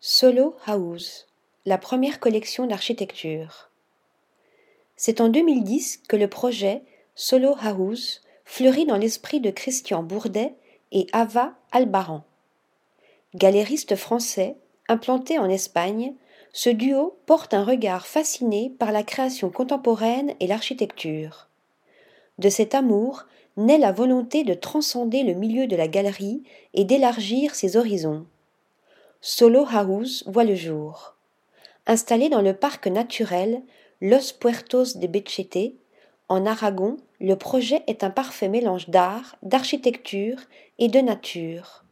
Solo House, la première collection d'architecture. C'est en 2010 que le projet Solo House fleurit dans l'esprit de Christian Bourdet et Ava Albaran. Galéristes français, implantés en Espagne, ce duo porte un regard fasciné par la création contemporaine et l'architecture. De cet amour naît la volonté de transcender le milieu de la galerie et d'élargir ses horizons. Solo House voit le jour. Installé dans le parc naturel Los Puertos de Bechete, en Aragon, le projet est un parfait mélange d'art, d'architecture et de nature.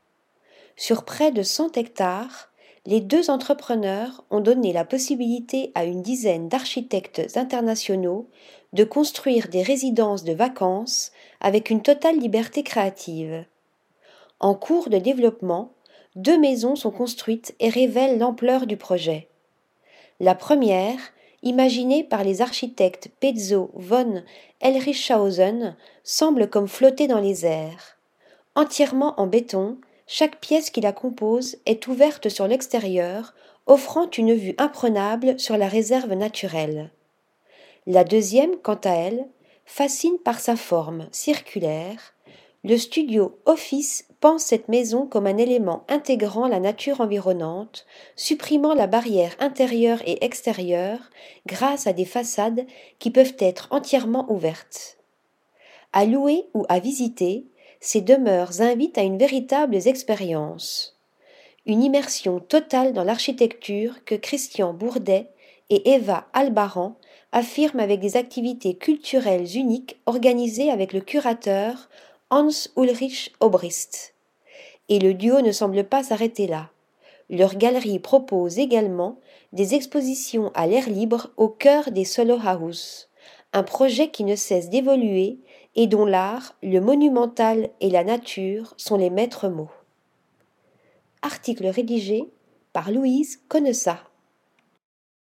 Sur près de 100 hectares, les deux entrepreneurs ont donné la possibilité à une dizaine d'architectes internationaux de construire des résidences de vacances avec une totale liberté créative. En cours de développement, deux maisons sont construites et révèlent l'ampleur du projet. La première, imaginée par les architectes Pezzo von Elrichhausen, semble comme flotter dans les airs. Entièrement en béton, chaque pièce qui la compose est ouverte sur l'extérieur, offrant une vue imprenable sur la réserve naturelle. La deuxième, quant à elle, fascine par sa forme circulaire. Le studio Office pense cette maison comme un élément intégrant la nature environnante, supprimant la barrière intérieure et extérieure grâce à des façades qui peuvent être entièrement ouvertes. À louer ou à visiter, ces demeures invitent à une véritable expérience. Une immersion totale dans l'architecture que Christian Bourdet et Eva Albaran affirment avec des activités culturelles uniques organisées avec le curateur Hans Ulrich Obrist. Et le duo ne semble pas s'arrêter là. Leur galerie propose également des expositions à l'air libre au cœur des Solo House, un projet qui ne cesse d'évoluer et dont l'art, le monumental et la nature sont les maîtres mots. Article rédigé par Louise Connessa.